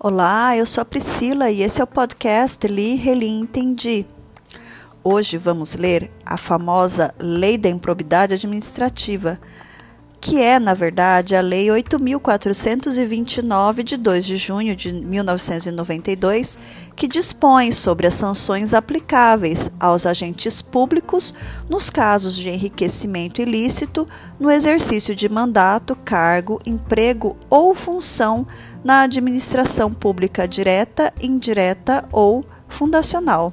Olá, eu sou a Priscila e esse é o podcast Li, Reli, Entendi. Hoje vamos ler a famosa Lei da Improbidade Administrativa, que é, na verdade, a Lei 8.429, de 2 de junho de 1992, que dispõe sobre as sanções aplicáveis aos agentes públicos nos casos de enriquecimento ilícito no exercício de mandato, cargo, emprego ou função na administração pública direta, indireta ou fundacional.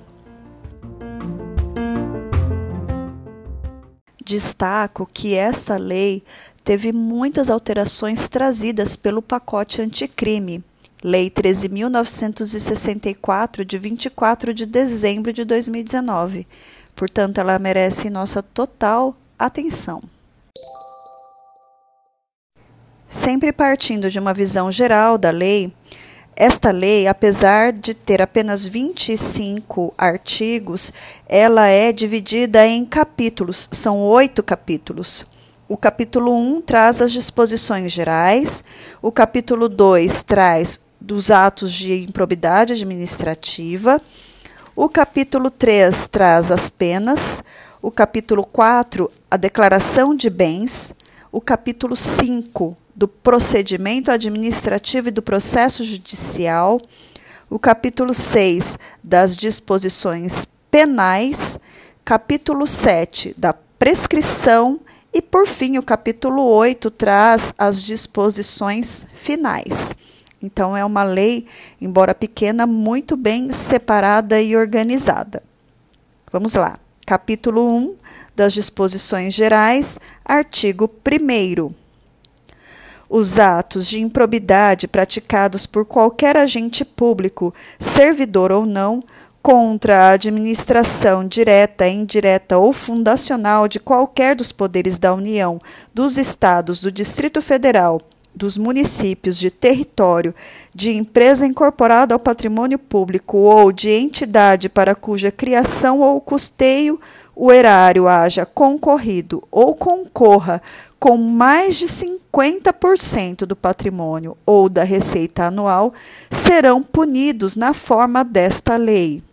Destaco que essa lei teve muitas alterações trazidas pelo pacote anticrime, Lei 13.964, de 24 de dezembro de 2019. Portanto, ela merece nossa total atenção. Sempre partindo de uma visão geral da lei, esta lei, apesar de ter apenas 25 artigos, ela é dividida em capítulos, são oito capítulos. O capítulo 1 traz as disposições gerais, o capítulo 2 traz dos atos de improbidade administrativa, o capítulo 3 traz as penas, o capítulo 4, a declaração de bens, o capítulo 5, do procedimento administrativo e do processo judicial, o capítulo 6 das disposições penais, capítulo 7 da prescrição e, por fim, o capítulo 8 traz as disposições finais. Então, é uma lei, embora pequena, muito bem separada e organizada. Vamos lá. Capítulo 1 das disposições gerais, artigo 1. Os atos de improbidade praticados por qualquer agente público, servidor ou não, contra a administração direta, indireta ou fundacional de qualquer dos poderes da União, dos Estados, do Distrito Federal, dos municípios, de território, de empresa incorporada ao patrimônio público ou de entidade para cuja criação ou custeio o erário haja concorrido ou concorra com mais de 50% do patrimônio ou da receita anual, serão punidos na forma desta lei.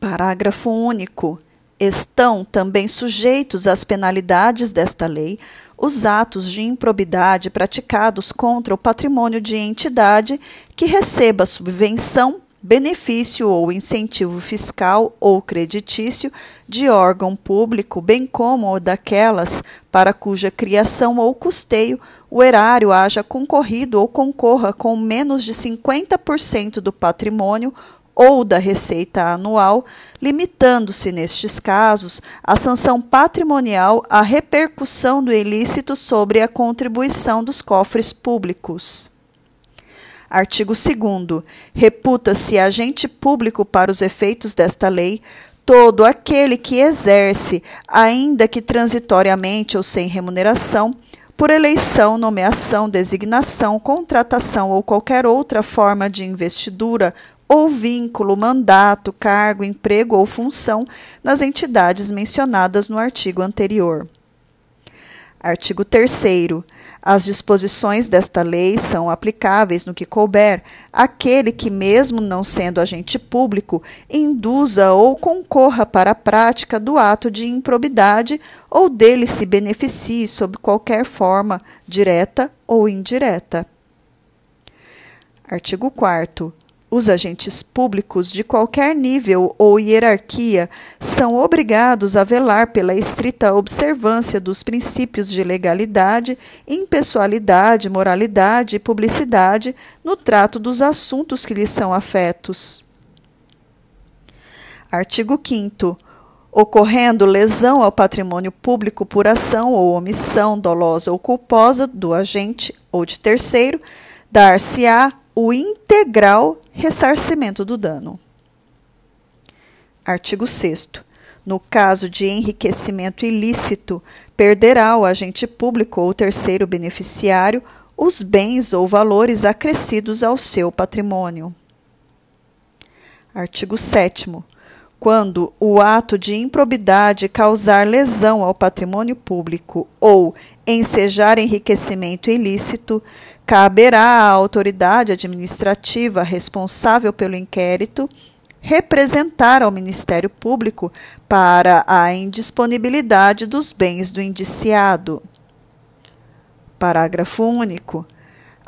Parágrafo único. Estão também sujeitos às penalidades desta lei os atos de improbidade praticados contra o patrimônio de entidade que receba subvenção benefício ou incentivo fiscal ou creditício de órgão público, bem como daquelas para cuja criação ou custeio o erário haja concorrido ou concorra com menos de 50% do patrimônio ou da receita anual, limitando-se, nestes casos, a sanção patrimonial à repercussão do ilícito sobre a contribuição dos cofres públicos. Artigo 2. Reputa-se agente público para os efeitos desta lei todo aquele que exerce, ainda que transitoriamente ou sem remuneração, por eleição, nomeação, designação, contratação ou qualquer outra forma de investidura ou vínculo, mandato, cargo, emprego ou função nas entidades mencionadas no artigo anterior. Artigo 3. As disposições desta lei são aplicáveis no que couber àquele que, mesmo não sendo agente público, induza ou concorra para a prática do ato de improbidade ou dele se beneficie sob qualquer forma, direta ou indireta. Artigo 4. Os agentes públicos de qualquer nível ou hierarquia são obrigados a velar pela estrita observância dos princípios de legalidade, impessoalidade, moralidade e publicidade no trato dos assuntos que lhes são afetos. Artigo 5 ocorrendo lesão ao patrimônio público por ação ou omissão dolosa ou culposa do agente ou de terceiro, dar-se-á o integral ressarcimento do dano. Artigo 6. No caso de enriquecimento ilícito, perderá o agente público ou terceiro beneficiário os bens ou valores acrescidos ao seu patrimônio. Artigo 7. Quando o ato de improbidade causar lesão ao patrimônio público ou ensejar enriquecimento ilícito, caberá à autoridade administrativa responsável pelo inquérito representar ao Ministério Público para a indisponibilidade dos bens do indiciado. Parágrafo único.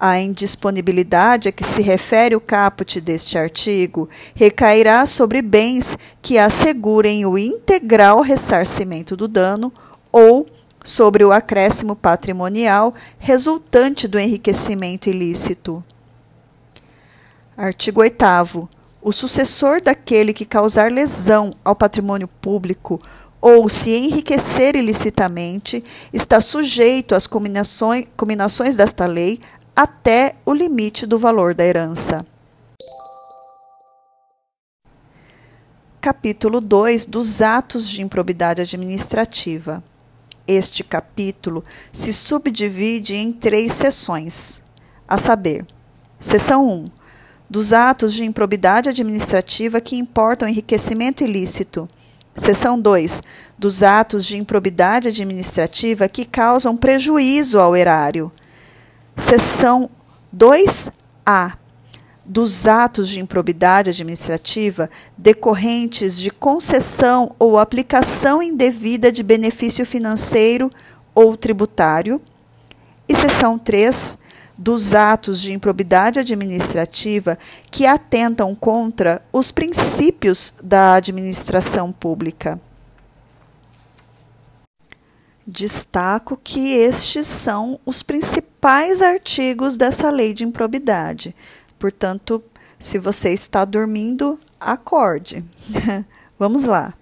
A indisponibilidade a que se refere o caput deste artigo recairá sobre bens que assegurem o integral ressarcimento do dano ou sobre o acréscimo patrimonial resultante do enriquecimento ilícito. Artigo 8. O sucessor daquele que causar lesão ao patrimônio público ou se enriquecer ilicitamente está sujeito às combinações, combinações desta lei até o limite do valor da herança. Capítulo 2 dos atos de improbidade administrativa. Este capítulo se subdivide em três seções, a saber: seção 1 dos atos de improbidade administrativa que importam enriquecimento ilícito. Seção 2 dos atos de improbidade administrativa que causam prejuízo ao erário. Seção 2A dos atos de improbidade administrativa decorrentes de concessão ou aplicação indevida de benefício financeiro ou tributário. E seção 3 dos atos de improbidade administrativa que atentam contra os princípios da administração pública. Destaco que estes são os principais artigos dessa lei de improbidade. Portanto, se você está dormindo, acorde. Vamos lá.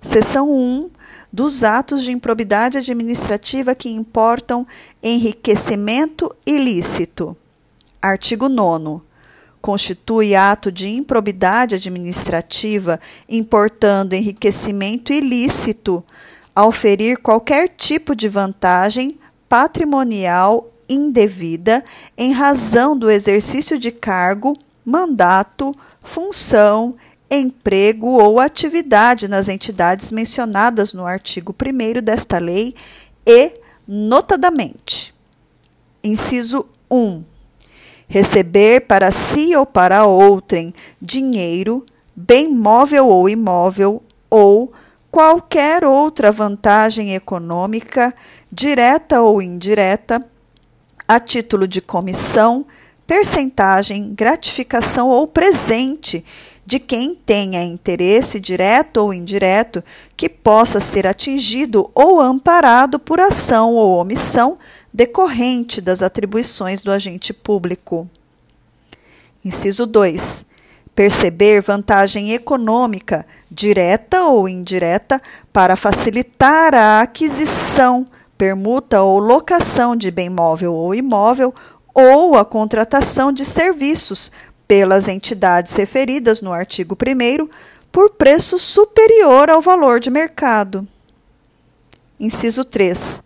Seção 1 dos atos de improbidade administrativa que importam enriquecimento ilícito. Artigo 9 constitui ato de improbidade administrativa importando enriquecimento ilícito ao ferir qualquer tipo de vantagem patrimonial indevida em razão do exercício de cargo, mandato, função, emprego ou atividade nas entidades mencionadas no artigo 1 desta lei e, notadamente, inciso 1. Receber para si ou para outrem dinheiro, bem móvel ou imóvel, ou qualquer outra vantagem econômica, direta ou indireta, a título de comissão, percentagem, gratificação ou presente de quem tenha interesse direto ou indireto que possa ser atingido ou amparado por ação ou omissão decorrente das atribuições do agente público. Inciso 2 perceber vantagem econômica, direta ou indireta, para facilitar a aquisição, permuta ou locação de bem móvel ou imóvel ou a contratação de serviços pelas entidades referidas no artigo 1 por preço superior ao valor de mercado. Inciso 3.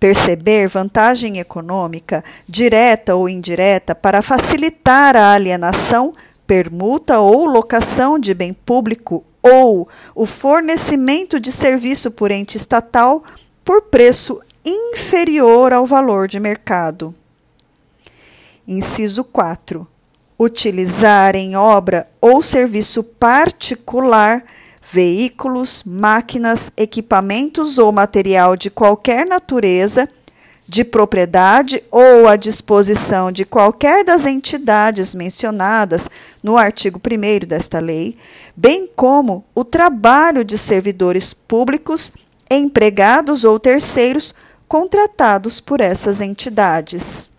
Perceber vantagem econômica, direta ou indireta, para facilitar a alienação permuta ou locação de bem público ou o fornecimento de serviço por ente estatal por preço inferior ao valor de mercado. Inciso 4. Utilizar em obra ou serviço particular veículos, máquinas, equipamentos ou material de qualquer natureza de propriedade ou à disposição de qualquer das entidades mencionadas no artigo 1 desta lei, bem como o trabalho de servidores públicos, empregados ou terceiros contratados por essas entidades.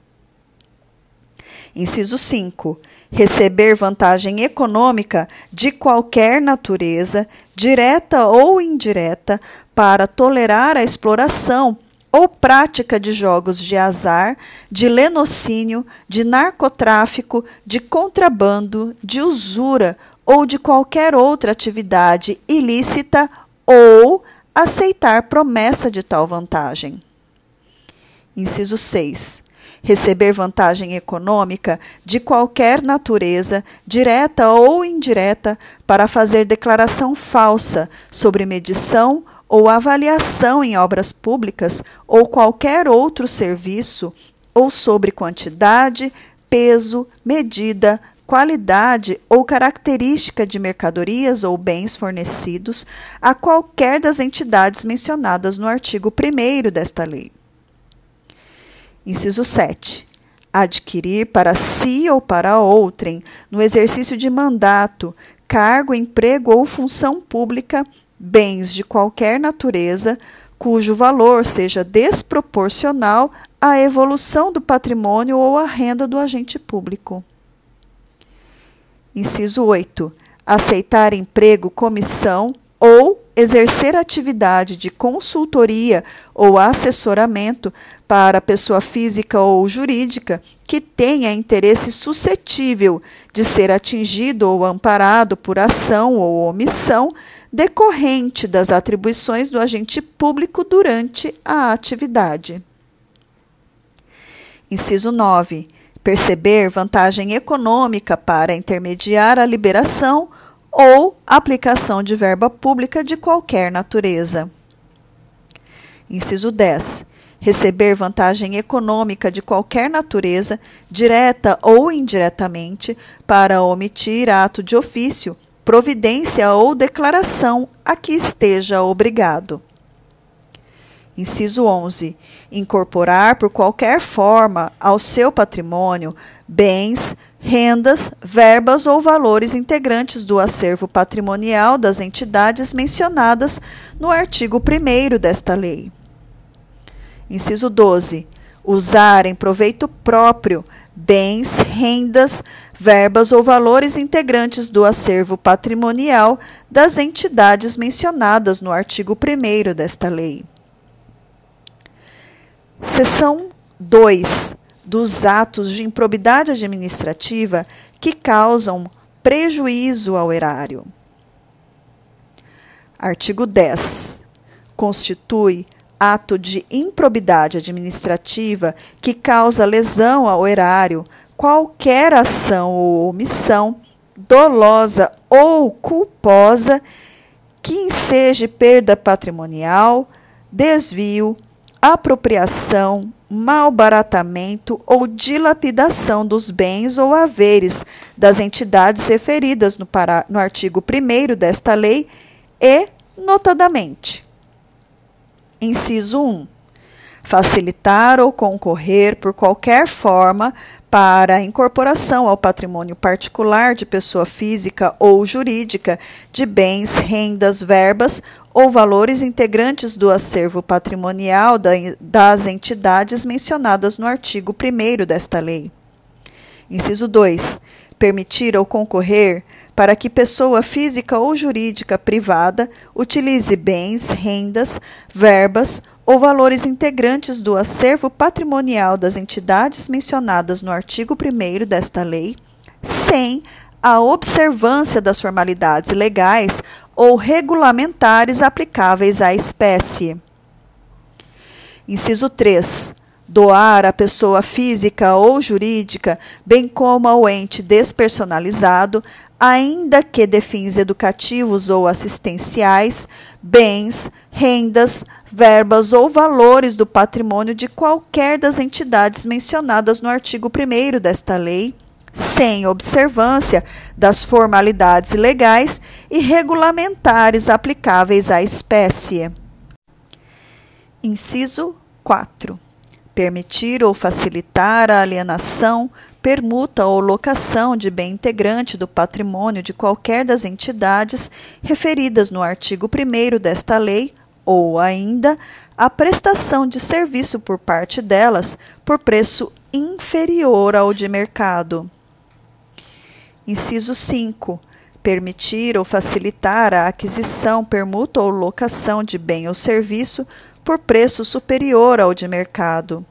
Inciso 5. Receber vantagem econômica de qualquer natureza, direta ou indireta, para tolerar a exploração ou prática de jogos de azar, de lenocínio, de narcotráfico, de contrabando, de usura ou de qualquer outra atividade ilícita ou aceitar promessa de tal vantagem. Inciso 6. receber vantagem econômica de qualquer natureza, direta ou indireta, para fazer declaração falsa sobre medição ou avaliação em obras públicas ou qualquer outro serviço, ou sobre quantidade, peso, medida, qualidade ou característica de mercadorias ou bens fornecidos a qualquer das entidades mencionadas no artigo 1 desta lei. Inciso 7. Adquirir para si ou para outrem, no exercício de mandato, cargo, emprego ou função pública, bens de qualquer natureza, cujo valor seja desproporcional à evolução do patrimônio ou à renda do agente público. Inciso 8. Aceitar emprego, comissão exercer atividade de consultoria ou assessoramento para pessoa física ou jurídica que tenha interesse suscetível de ser atingido ou amparado por ação ou omissão decorrente das atribuições do agente público durante a atividade. Inciso 9. Perceber vantagem econômica para intermediar a liberação ou aplicação de verba pública de qualquer natureza. Inciso 10. Receber vantagem econômica de qualquer natureza, direta ou indiretamente, para omitir ato de ofício, providência ou declaração a que esteja obrigado. Inciso 11. Incorporar por qualquer forma ao seu patrimônio bens, rendas, verbas ou valores integrantes do acervo patrimonial das entidades mencionadas no artigo 1 desta lei. Inciso 12. Usar em proveito próprio bens, rendas, verbas ou valores integrantes do acervo patrimonial das entidades mencionadas no artigo 1 desta lei. Seção 2 dos atos de improbidade administrativa que causam prejuízo ao erário. Artigo 10. Constitui ato de improbidade administrativa que causa lesão ao erário qualquer ação ou omissão dolosa ou culposa que enseje perda patrimonial, desvio, apropriação, malbaratamento ou dilapidação dos bens ou haveres das entidades referidas no, para, no artigo 1 desta lei e, notadamente, inciso 1. Facilitar ou concorrer por qualquer forma para a incorporação ao patrimônio particular de pessoa física ou jurídica de bens, rendas, verbas ou valores integrantes do acervo patrimonial das entidades mencionadas no artigo 1 desta lei. Inciso 2. Permitir ou concorrer para que pessoa física ou jurídica privada utilize bens, rendas, verbas ou valores integrantes do acervo patrimonial das entidades mencionadas no artigo 1 desta lei, sem a observância das formalidades legais ou regulamentares aplicáveis à espécie. Inciso 3. Doar à pessoa física ou jurídica, bem como ao ente despersonalizado, ainda que de fins educativos ou assistenciais, bens, rendas, verbas ou valores do patrimônio de qualquer das entidades mencionadas no artigo 1 desta lei, sem observância das formalidades legais e regulamentares aplicáveis à espécie. Inciso 4. Permitir ou facilitar a alienação, permuta ou locação de bem integrante do patrimônio de qualquer das entidades referidas no artigo 1 desta lei, ou ainda a prestação de serviço por parte delas por preço inferior ao de mercado. Inciso 5. Permitir ou facilitar a aquisição, permuta ou locação de bem ou serviço por preço superior ao de mercado.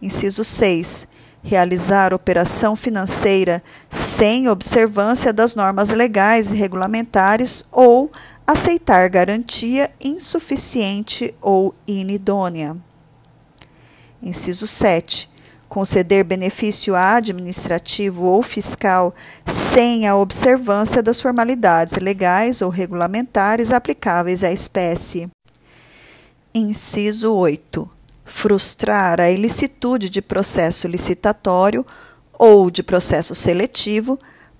Inciso 6. Realizar operação financeira sem observância das normas legais e regulamentares ou aceitar garantia insuficiente ou inidônea. Inciso 7 conceder benefício administrativo ou fiscal sem a observância das formalidades legais ou regulamentares aplicáveis à espécie. Inciso 8. Frustrar a ilicitude de processo licitatório ou de processo seletivo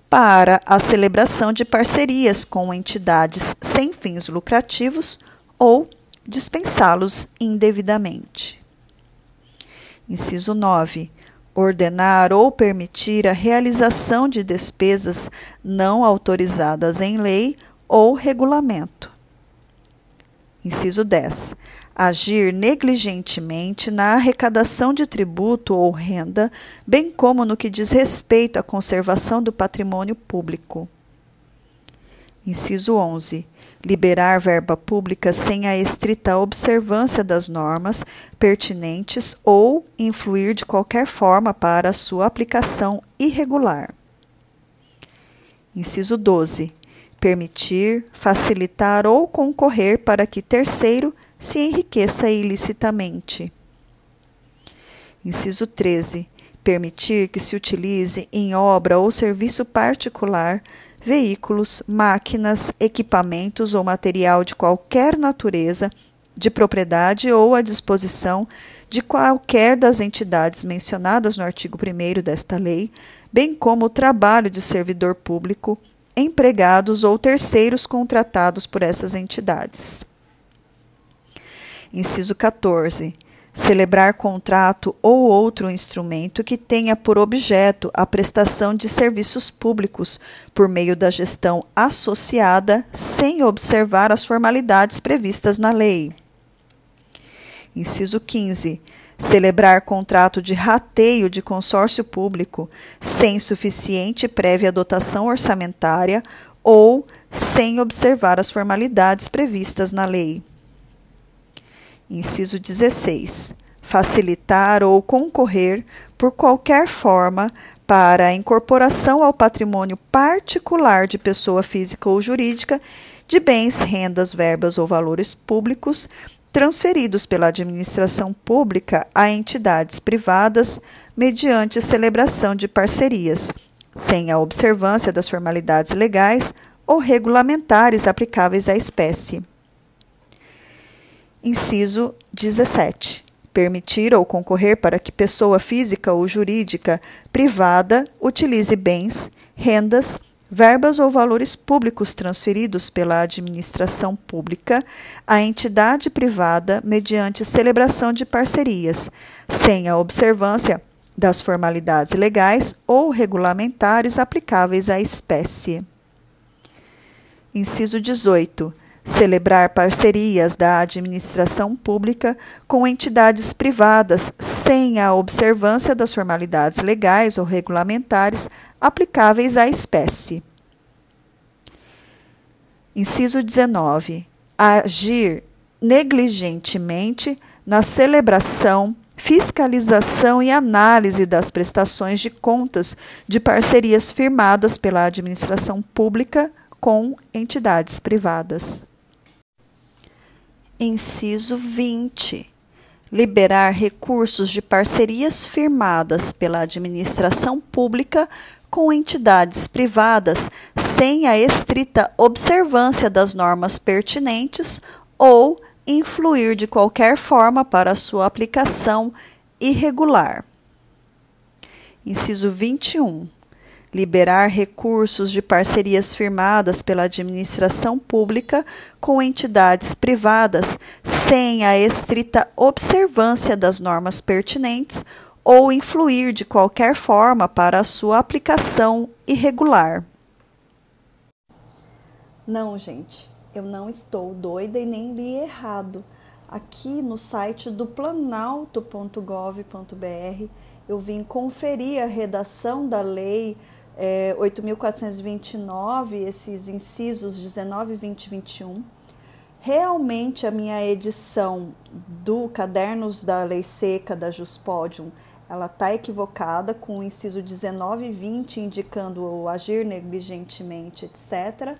para a celebração de parcerias com entidades sem fins lucrativos ou dispensá-los indevidamente. Inciso 9. Ordenar ou permitir a realização de despesas não autorizadas em lei ou regulamento. Inciso 10 agir negligentemente na arrecadação de tributo ou renda, bem como no que diz respeito à conservação do patrimônio público. Inciso 11. Liberar verba pública sem a estrita observância das normas pertinentes ou influir de qualquer forma para sua aplicação irregular. Inciso 12. Permitir, facilitar ou concorrer para que terceiro se enriqueça ilicitamente. Inciso 13. Permitir que se utilize em obra ou serviço particular veículos, máquinas, equipamentos ou material de qualquer natureza, de propriedade ou à disposição de qualquer das entidades mencionadas no artigo 1 desta lei, bem como o trabalho de servidor público, empregados ou terceiros contratados por essas entidades. Inciso 14. Celebrar contrato ou outro instrumento que tenha por objeto a prestação de serviços públicos por meio da gestão associada, sem observar as formalidades previstas na lei. Inciso 15 celebrar contrato de rateio de consórcio público sem suficiente prévia dotação orçamentária ou sem observar as formalidades previstas na lei. Inciso 16. Facilitar ou concorrer por qualquer forma para a incorporação ao patrimônio particular de pessoa física ou jurídica de bens, rendas, verbas ou valores públicos transferidos pela administração pública a entidades privadas mediante celebração de parcerias, sem a observância das formalidades legais ou regulamentares aplicáveis à espécie. Inciso 17. Permitir ou concorrer para que pessoa física ou jurídica privada utilize bens, rendas, verbas ou valores públicos transferidos pela administração pública à entidade privada mediante celebração de parcerias, sem a observância das formalidades legais ou regulamentares aplicáveis à espécie. Inciso 18 celebrar parcerias da administração pública com entidades privadas sem a observância das formalidades legais ou regulamentares aplicáveis à espécie. Inciso 19. Agir negligentemente na celebração, fiscalização e análise das prestações de contas de parcerias firmadas pela administração pública com entidades privadas. Inciso 20. Liberar recursos de parcerias firmadas pela administração pública com entidades privadas sem a estrita observância das normas pertinentes ou influir de qualquer forma para sua aplicação irregular. Inciso 21 liberar recursos de parcerias firmadas pela administração pública com entidades privadas sem a estrita observância das normas pertinentes ou influir de qualquer forma para a sua aplicação irregular. Não, gente, eu não estou doida e nem li errado. Aqui no site do planalto.gov.br eu vim conferir a redação da lei é, 8.429, esses incisos 19, 20 21. Realmente a minha edição do Cadernos da Lei Seca da Juspodium, ela está equivocada com o inciso 19 e 20 indicando o agir negligentemente, etc.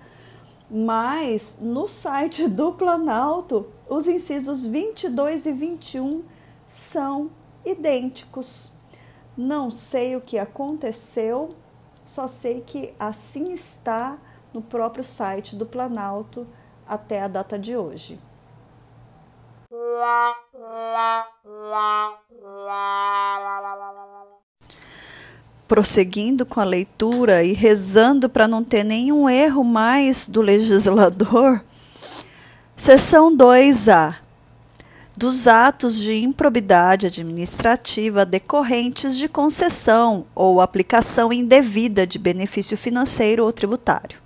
Mas no site do Planalto, os incisos 22 e 21 são idênticos. Não sei o que aconteceu, só sei que assim está no próprio site do Planalto até a data de hoje. Prosseguindo com a leitura e rezando para não ter nenhum erro mais do legislador, seção 2A dos atos de improbidade administrativa decorrentes de concessão ou aplicação indevida de benefício financeiro ou tributário.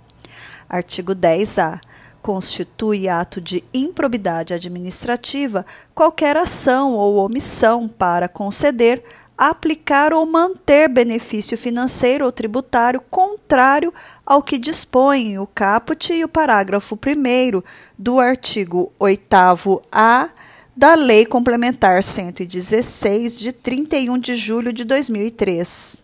Artigo 10-A. Constitui ato de improbidade administrativa qualquer ação ou omissão para conceder, aplicar ou manter benefício financeiro ou tributário contrário ao que dispõem o caput e o parágrafo 1 do artigo 8-A da Lei Complementar 116, de 31 de julho de 2003.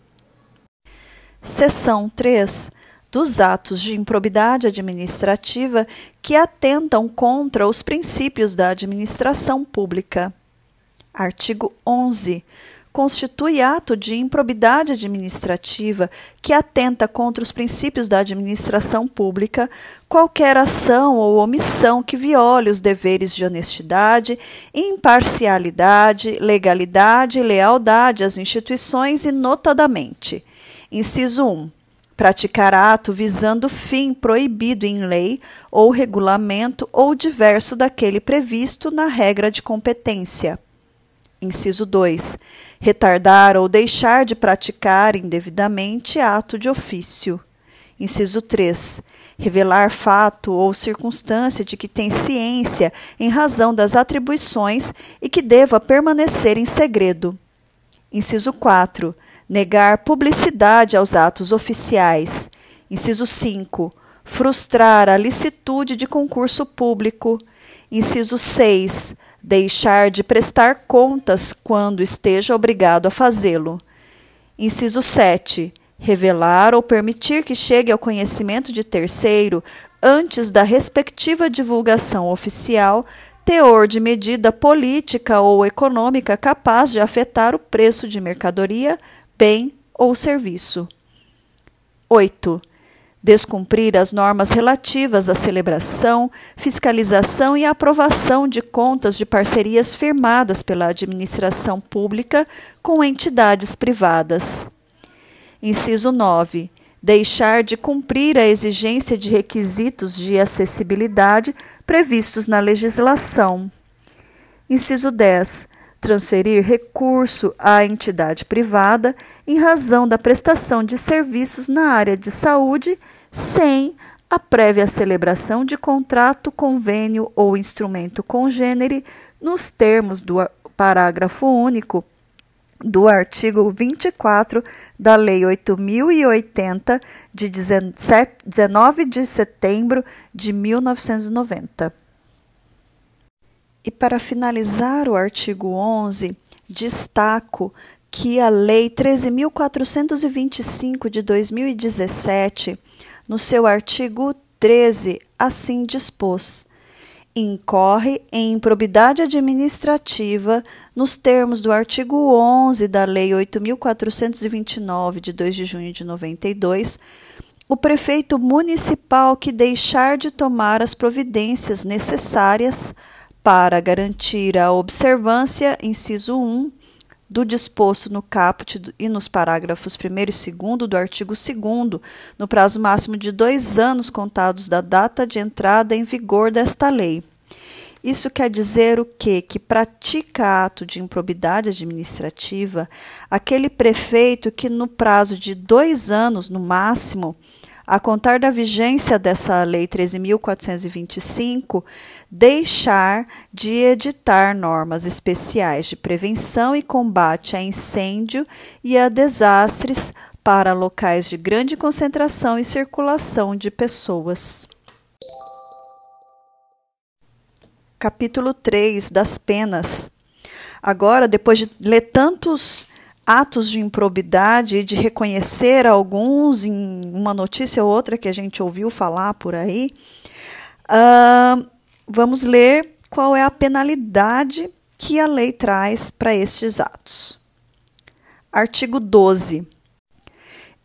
Seção 3. Dos atos de improbidade administrativa que atentam contra os princípios da administração pública. Artigo 11 constitui ato de improbidade administrativa que atenta contra os princípios da administração pública qualquer ação ou omissão que viole os deveres de honestidade, imparcialidade, legalidade e lealdade às instituições e notadamente. Inciso 1 praticar ato visando fim proibido em lei ou regulamento ou diverso daquele previsto na regra de competência. Inciso 2 retardar ou deixar de praticar indevidamente ato de ofício. Inciso 3. Revelar fato ou circunstância de que tem ciência em razão das atribuições e que deva permanecer em segredo. Inciso 4. Negar publicidade aos atos oficiais. Inciso 5. Frustrar a licitude de concurso público. Inciso 6 deixar de prestar contas quando esteja obrigado a fazê-lo. Inciso 7. Revelar ou permitir que chegue ao conhecimento de terceiro, antes da respectiva divulgação oficial, teor de medida política ou econômica capaz de afetar o preço de mercadoria, bem ou serviço. 8 descumprir as normas relativas à celebração, fiscalização e aprovação de contas de parcerias firmadas pela administração pública com entidades privadas. Inciso 9. Deixar de cumprir a exigência de requisitos de acessibilidade previstos na legislação. Inciso 10 transferir recurso à entidade privada em razão da prestação de serviços na área de saúde sem a prévia celebração de contrato, convênio ou instrumento congênere nos termos do parágrafo único do artigo 24 da Lei 8080 de 19 de setembro de 1990. E para finalizar o artigo 11, destaco que a Lei 13.425 de 2017, no seu artigo 13, assim dispôs: incorre em improbidade administrativa nos termos do artigo 11 da Lei 8.429 de 2 de junho de 92 o prefeito municipal que deixar de tomar as providências necessárias para garantir a observância, inciso 1, do disposto no caput e nos parágrafos 1 e 2 do artigo 2, no prazo máximo de dois anos contados da data de entrada em vigor desta lei. Isso quer dizer o quê? Que pratica ato de improbidade administrativa aquele prefeito que, no prazo de dois anos, no máximo, a contar da vigência dessa Lei 13.425, deixar de editar normas especiais de prevenção e combate a incêndio e a desastres para locais de grande concentração e circulação de pessoas. Capítulo 3 das penas. Agora, depois de ler tantos atos de improbidade e de reconhecer alguns em uma notícia ou outra que a gente ouviu falar por aí, uh, vamos ler qual é a penalidade que a lei traz para estes atos. Artigo 12.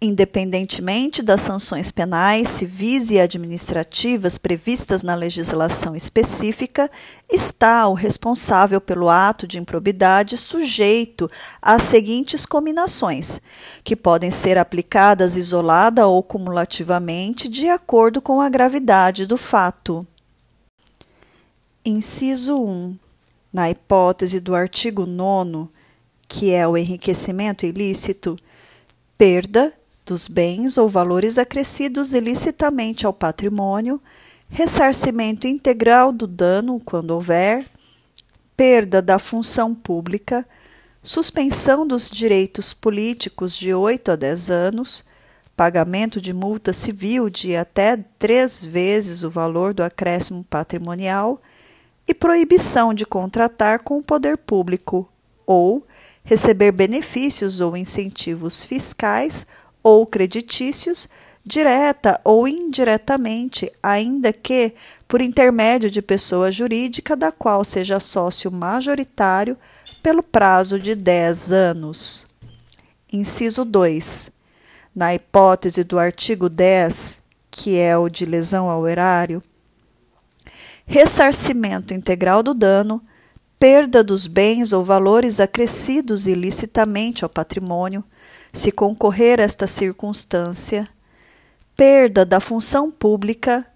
Independentemente das sanções penais, civis e administrativas previstas na legislação específica, está o responsável pelo ato de improbidade sujeito às seguintes combinações, que podem ser aplicadas isolada ou cumulativamente de acordo com a gravidade do fato. Inciso 1. Na hipótese do artigo 9, que é o enriquecimento ilícito, perda dos bens ou valores acrescidos ilicitamente ao patrimônio, ressarcimento integral do dano, quando houver, perda da função pública, suspensão dos direitos políticos de 8 a 10 anos, pagamento de multa civil de até três vezes o valor do acréscimo patrimonial e proibição de contratar com o poder público ou receber benefícios ou incentivos fiscais ou creditícios, direta ou indiretamente, ainda que por intermédio de pessoa jurídica da qual seja sócio majoritário pelo prazo de 10 anos. Inciso 2. Na hipótese do artigo 10, que é o de lesão ao erário, ressarcimento integral do dano, perda dos bens ou valores acrescidos ilicitamente ao patrimônio, se concorrer esta circunstância, perda da função pública,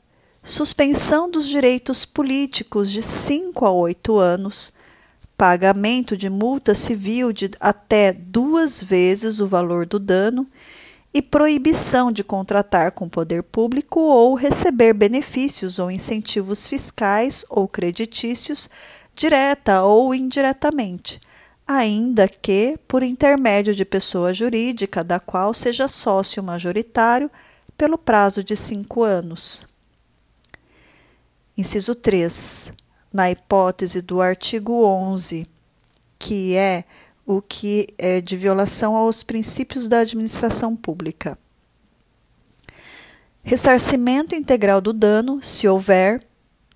suspensão dos direitos políticos de 5 a 8 anos, pagamento de multa civil de até duas vezes o valor do dano e proibição de contratar com o poder público ou receber benefícios ou incentivos fiscais ou creditícios, direta ou indiretamente ainda que por intermédio de pessoa jurídica da qual seja sócio majoritário pelo prazo de cinco anos. Inciso 3. Na hipótese do artigo 11, que é o que é de violação aos princípios da administração pública. Ressarcimento integral do dano, se houver,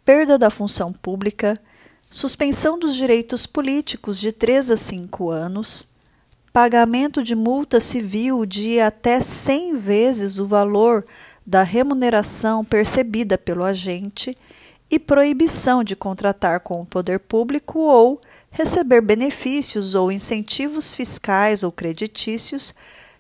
perda da função pública, suspensão dos direitos políticos de 3 a 5 anos, pagamento de multa civil de até 100 vezes o valor da remuneração percebida pelo agente e proibição de contratar com o poder público ou receber benefícios ou incentivos fiscais ou creditícios,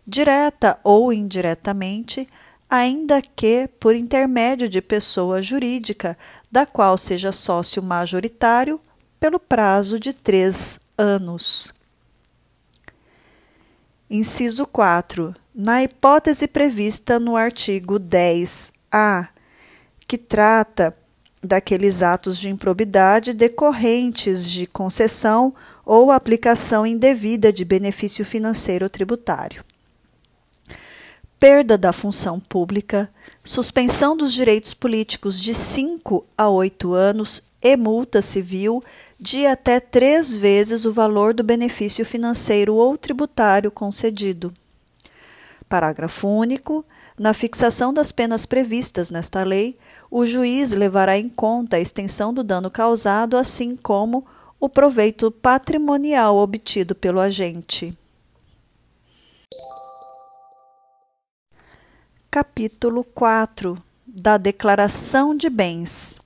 direta ou indiretamente, ainda que por intermédio de pessoa jurídica da qual seja sócio majoritário pelo prazo de três anos. Inciso 4. Na hipótese prevista no artigo 10-A, que trata daqueles atos de improbidade decorrentes de concessão ou aplicação indevida de benefício financeiro tributário perda da função pública, suspensão dos direitos políticos de 5 a 8 anos e multa civil de até três vezes o valor do benefício financeiro ou tributário concedido. Parágrafo único. Na fixação das penas previstas nesta lei, o juiz levará em conta a extensão do dano causado, assim como o proveito patrimonial obtido pelo agente. Capítulo 4 da Declaração de Bens.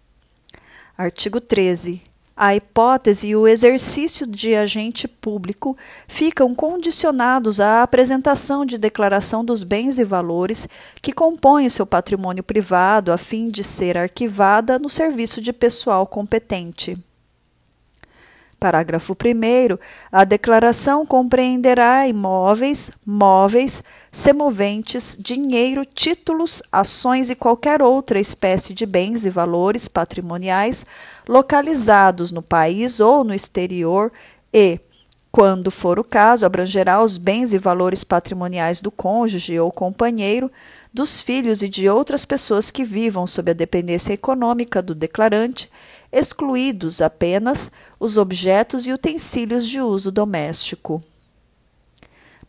Artigo 13. A hipótese e o exercício de agente público ficam condicionados à apresentação de declaração dos bens e valores que compõem o seu patrimônio privado, a fim de ser arquivada no serviço de pessoal competente. Parágrafo 1. A declaração compreenderá imóveis, móveis, semoventes, dinheiro, títulos, ações e qualquer outra espécie de bens e valores patrimoniais localizados no país ou no exterior e, quando for o caso, abrangerá os bens e valores patrimoniais do cônjuge ou companheiro, dos filhos e de outras pessoas que vivam sob a dependência econômica do declarante excluídos apenas os objetos e utensílios de uso doméstico.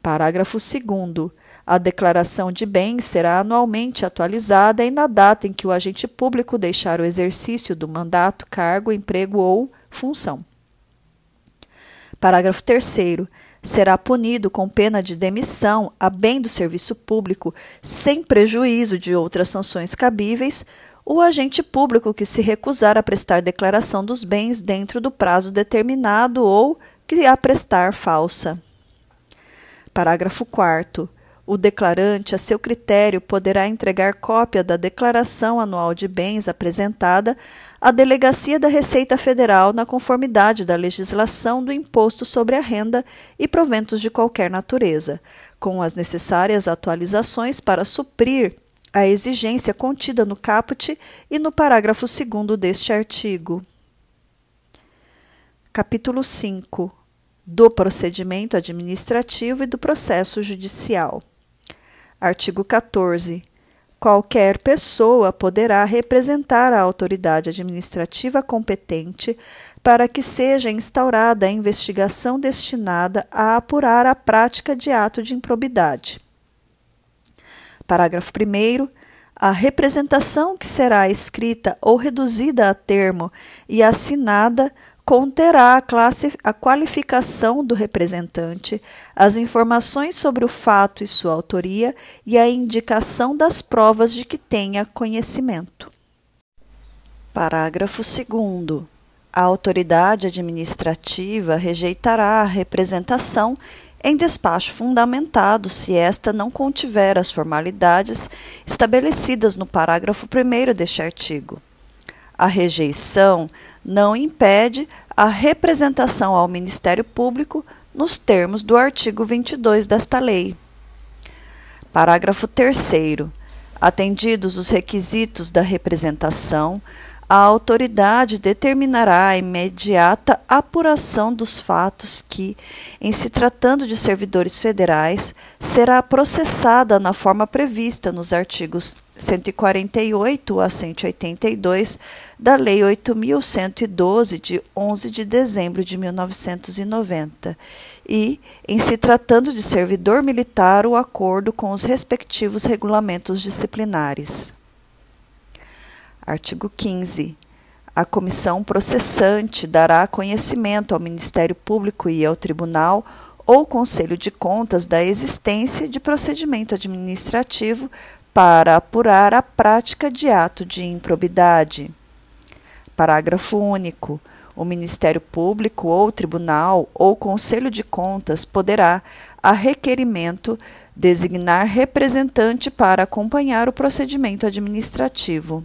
Parágrafo 2. A declaração de bens será anualmente atualizada e na data em que o agente público deixar o exercício do mandato, cargo, emprego ou função. Parágrafo 3 será punido com pena de demissão a bem do serviço público, sem prejuízo de outras sanções cabíveis, o agente público que se recusar a prestar declaração dos bens dentro do prazo determinado ou que a prestar falsa. Parágrafo 4 o declarante, a seu critério, poderá entregar cópia da declaração anual de bens apresentada à Delegacia da Receita Federal na conformidade da legislação do imposto sobre a renda e proventos de qualquer natureza, com as necessárias atualizações para suprir a exigência contida no caput e no parágrafo 2 deste artigo. Capítulo 5 do procedimento administrativo e do processo judicial. Artigo 14. Qualquer pessoa poderá representar a autoridade administrativa competente para que seja instaurada a investigação destinada a apurar a prática de ato de improbidade. Parágrafo 1. A representação que será escrita ou reduzida a termo e assinada conterá a, classe, a qualificação do representante, as informações sobre o fato e sua autoria e a indicação das provas de que tenha conhecimento. Parágrafo 2. A autoridade administrativa rejeitará a representação em despacho fundamentado se esta não contiver as formalidades estabelecidas no parágrafo 1 deste artigo. A rejeição não impede a representação ao Ministério Público nos termos do artigo 22 desta lei. Parágrafo 3. Atendidos os requisitos da representação, a autoridade determinará a imediata apuração dos fatos que, em se tratando de servidores federais, será processada na forma prevista nos artigos 148 a 182 da Lei 8.112, de 11 de dezembro de 1990, e, em se tratando de servidor militar, o acordo com os respectivos regulamentos disciplinares. Artigo 15. A comissão processante dará conhecimento ao Ministério Público e ao Tribunal ou Conselho de Contas da existência de procedimento administrativo para apurar a prática de ato de improbidade. Parágrafo único. O Ministério Público ou Tribunal ou Conselho de Contas poderá, a requerimento, designar representante para acompanhar o procedimento administrativo.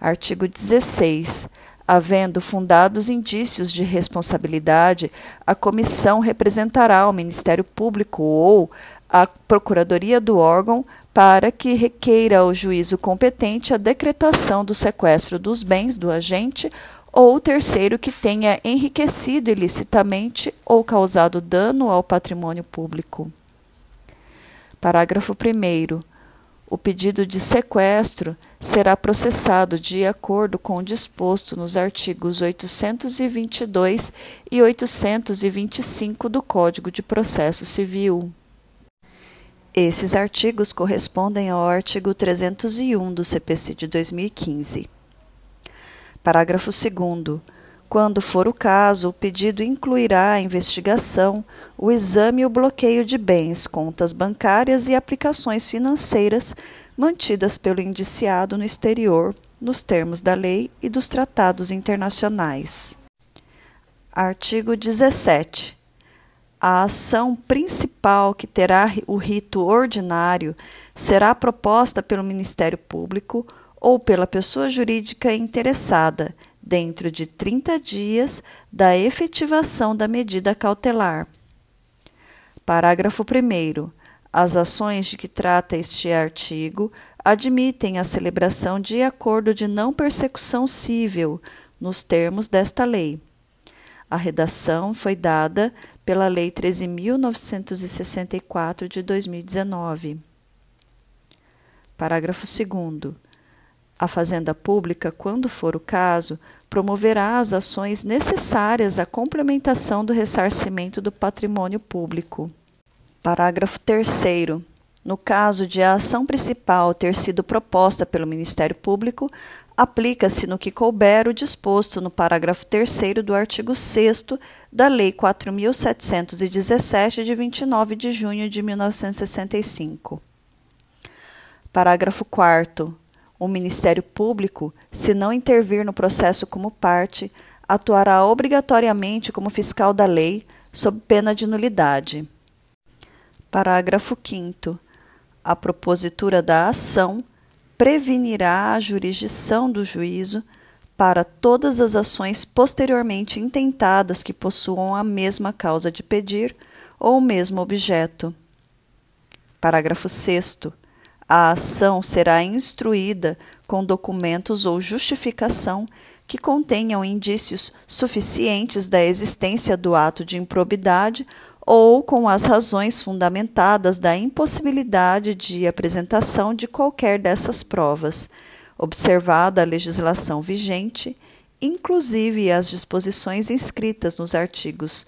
Artigo 16. Havendo fundados indícios de responsabilidade, a comissão representará ao Ministério Público ou à Procuradoria do órgão para que requeira ao juízo competente a decretação do sequestro dos bens do agente ou terceiro que tenha enriquecido ilicitamente ou causado dano ao patrimônio público. Parágrafo 1. O pedido de sequestro será processado de acordo com o disposto nos artigos 822 e 825 do Código de Processo Civil. Esses artigos correspondem ao artigo 301 do CPC de 2015. Parágrafo 2. Quando for o caso, o pedido incluirá a investigação, o exame e o bloqueio de bens, contas bancárias e aplicações financeiras mantidas pelo indiciado no exterior, nos termos da lei e dos tratados internacionais. Artigo 17. A ação principal que terá o rito ordinário será proposta pelo Ministério Público ou pela pessoa jurídica interessada dentro de 30 dias da efetivação da medida cautelar. Parágrafo 1. As ações de que trata este artigo admitem a celebração de acordo de não persecução civil, nos termos desta lei. A redação foi dada pela Lei 13.964 de 2019. Parágrafo 2. A Fazenda Pública, quando for o caso, promoverá as ações necessárias à complementação do ressarcimento do patrimônio público. Parágrafo 3. No caso de a ação principal ter sido proposta pelo Ministério Público, aplica-se no que couber o disposto no parágrafo 3 do artigo 6 da Lei 4.717, de 29 de junho de 1965. Parágrafo 4. O Ministério Público, se não intervir no processo como parte, atuará obrigatoriamente como fiscal da lei, sob pena de nulidade. Parágrafo 5. A propositura da ação prevenirá a jurisdição do juízo para todas as ações posteriormente intentadas que possuam a mesma causa de pedir ou o mesmo objeto. Parágrafo 6. A ação será instruída com documentos ou justificação que contenham indícios suficientes da existência do ato de improbidade ou com as razões fundamentadas da impossibilidade de apresentação de qualquer dessas provas, observada a legislação vigente, inclusive as disposições inscritas nos artigos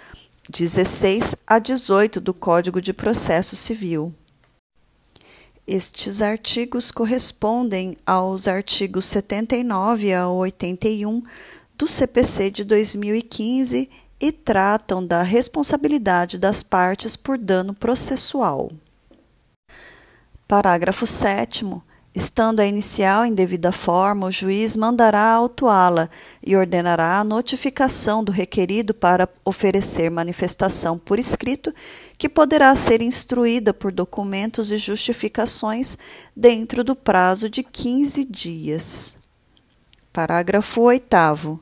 16 a 18 do Código de Processo Civil. Estes artigos correspondem aos artigos 79 a 81 do CPC de 2015 e tratam da responsabilidade das partes por dano processual. Parágrafo 7. Estando a inicial em devida forma, o juiz mandará autuá-la e ordenará a notificação do requerido para oferecer manifestação por escrito, que poderá ser instruída por documentos e justificações dentro do prazo de 15 dias. Parágrafo 8.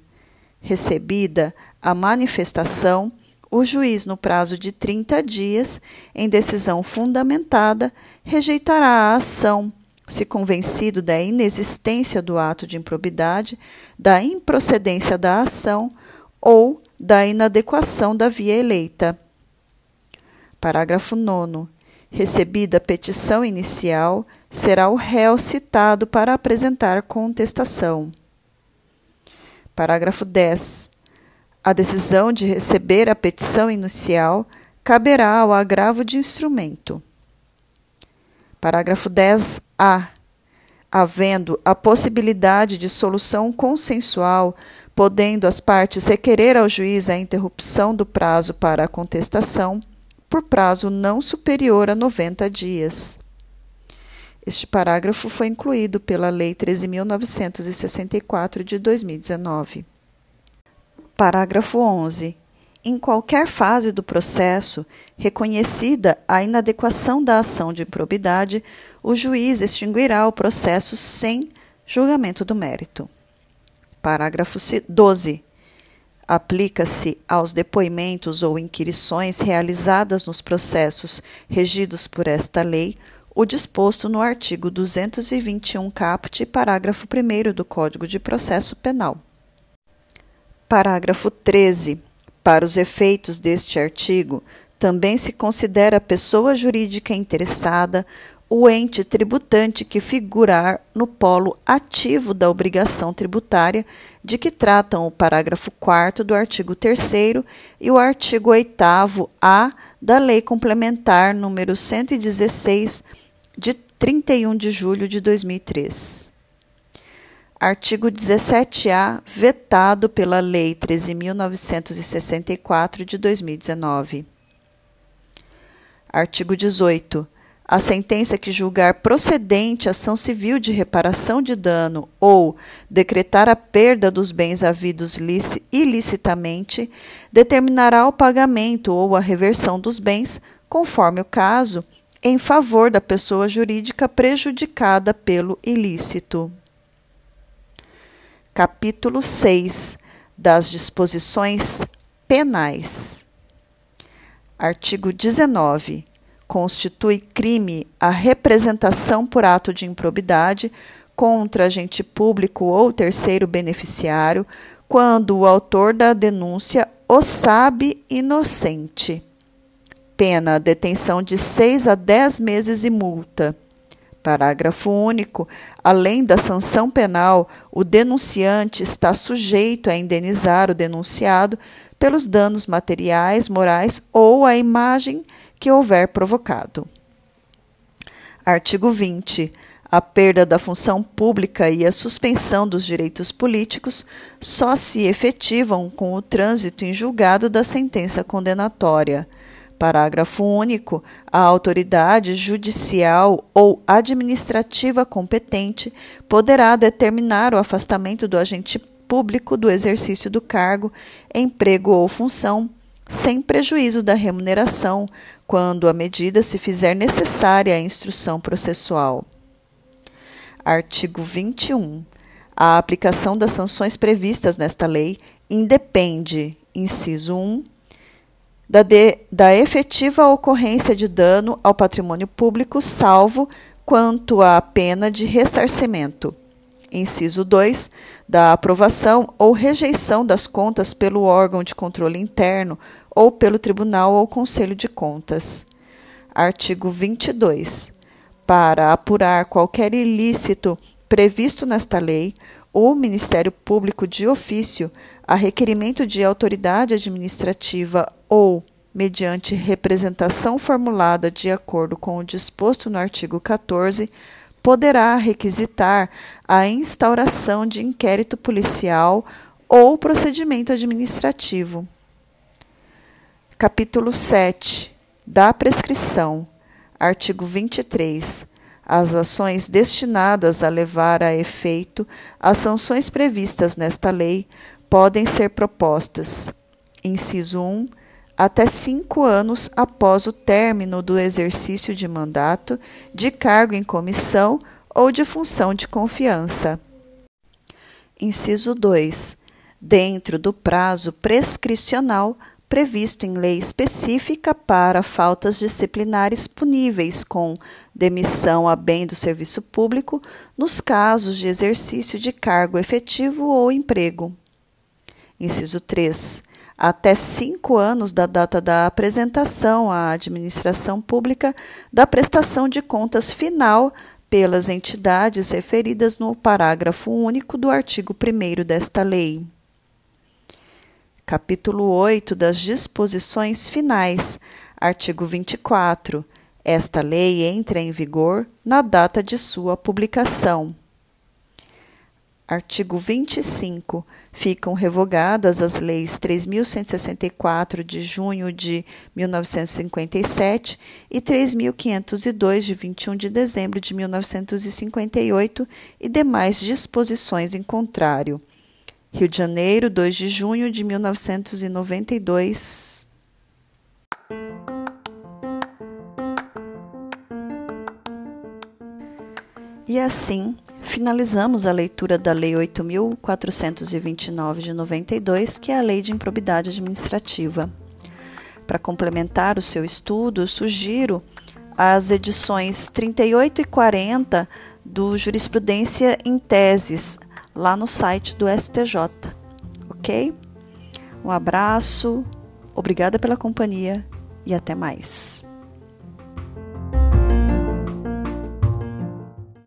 Recebida a manifestação, o juiz, no prazo de 30 dias, em decisão fundamentada, rejeitará a ação se convencido da inexistência do ato de improbidade, da improcedência da ação ou da inadequação da via eleita. Parágrafo 9. Recebida a petição inicial, será o réu citado para apresentar contestação. Parágrafo 10. A decisão de receber a petição inicial caberá ao agravo de instrumento. Parágrafo 10-A. Havendo a possibilidade de solução consensual, podendo as partes requerer ao juiz a interrupção do prazo para a contestação, por prazo não superior a 90 dias. Este parágrafo foi incluído pela Lei 13.964 de 2019. Parágrafo 11 em qualquer fase do processo, reconhecida a inadequação da ação de improbidade, o juiz extinguirá o processo sem julgamento do mérito. Parágrafo 12. Aplica-se aos depoimentos ou inquirições realizadas nos processos regidos por esta lei o disposto no artigo 221 caput, parágrafo 1 do Código de Processo Penal. Parágrafo 13 para os efeitos deste artigo, também se considera a pessoa jurídica interessada o ente tributante que figurar no polo ativo da obrigação tributária de que tratam o parágrafo 4 do artigo 3 e o artigo 8A da Lei Complementar número 116 de 31 de julho de 2003. Artigo 17-A, vetado pela Lei 13.964 de 2019. Artigo 18. A sentença que julgar procedente ação civil de reparação de dano ou decretar a perda dos bens havidos ilicitamente, determinará o pagamento ou a reversão dos bens, conforme o caso, em favor da pessoa jurídica prejudicada pelo ilícito. Capítulo 6 das disposições penais. Artigo 19. Constitui crime a representação por ato de improbidade contra agente público ou terceiro beneficiário quando o autor da denúncia o sabe inocente. Pena detenção de seis a dez meses e multa. Parágrafo único. Além da sanção penal, o denunciante está sujeito a indenizar o denunciado pelos danos materiais, morais ou a imagem que houver provocado. Artigo 20. A perda da função pública e a suspensão dos direitos políticos só se efetivam com o trânsito em julgado da sentença condenatória. Parágrafo único. A autoridade judicial ou administrativa competente poderá determinar o afastamento do agente público do exercício do cargo, emprego ou função, sem prejuízo da remuneração, quando a medida se fizer necessária à instrução processual. Artigo 21. A aplicação das sanções previstas nesta lei independe, inciso 1, da, de, da efetiva ocorrência de dano ao patrimônio público, salvo quanto à pena de ressarcimento. Inciso 2, da aprovação ou rejeição das contas pelo órgão de controle interno ou pelo Tribunal ou Conselho de Contas. Artigo 22 para apurar qualquer ilícito previsto nesta lei, o Ministério Público de ofício, a requerimento de autoridade administrativa ou mediante representação formulada de acordo com o disposto no artigo 14, poderá requisitar a instauração de inquérito policial ou procedimento administrativo. Capítulo 7 da prescrição. Artigo 23. As ações destinadas a levar a efeito as sanções previstas nesta lei podem ser propostas. Inciso 1. Até cinco anos após o término do exercício de mandato, de cargo em comissão ou de função de confiança. Inciso 2. Dentro do prazo prescricional previsto em lei específica para faltas disciplinares puníveis com demissão a bem do serviço público nos casos de exercício de cargo efetivo ou emprego. Inciso 3. Até cinco anos da data da apresentação à administração pública da prestação de contas final pelas entidades referidas no parágrafo único do artigo 1 desta lei capítulo 8 das disposições finais, artigo 24. Esta lei entra em vigor na data de sua publicação. Artigo 25. Ficam revogadas as leis 3.164 de junho de 1957 e 3.502 de 21 de dezembro de 1958 e demais disposições em contrário. Rio de Janeiro, 2 de junho de 1992. E assim, finalizamos a leitura da Lei 8.429 de 92, que é a Lei de Improbidade Administrativa. Para complementar o seu estudo, sugiro as edições 38 e 40 do Jurisprudência em Teses, lá no site do STJ, ok? Um abraço, obrigada pela companhia e até mais.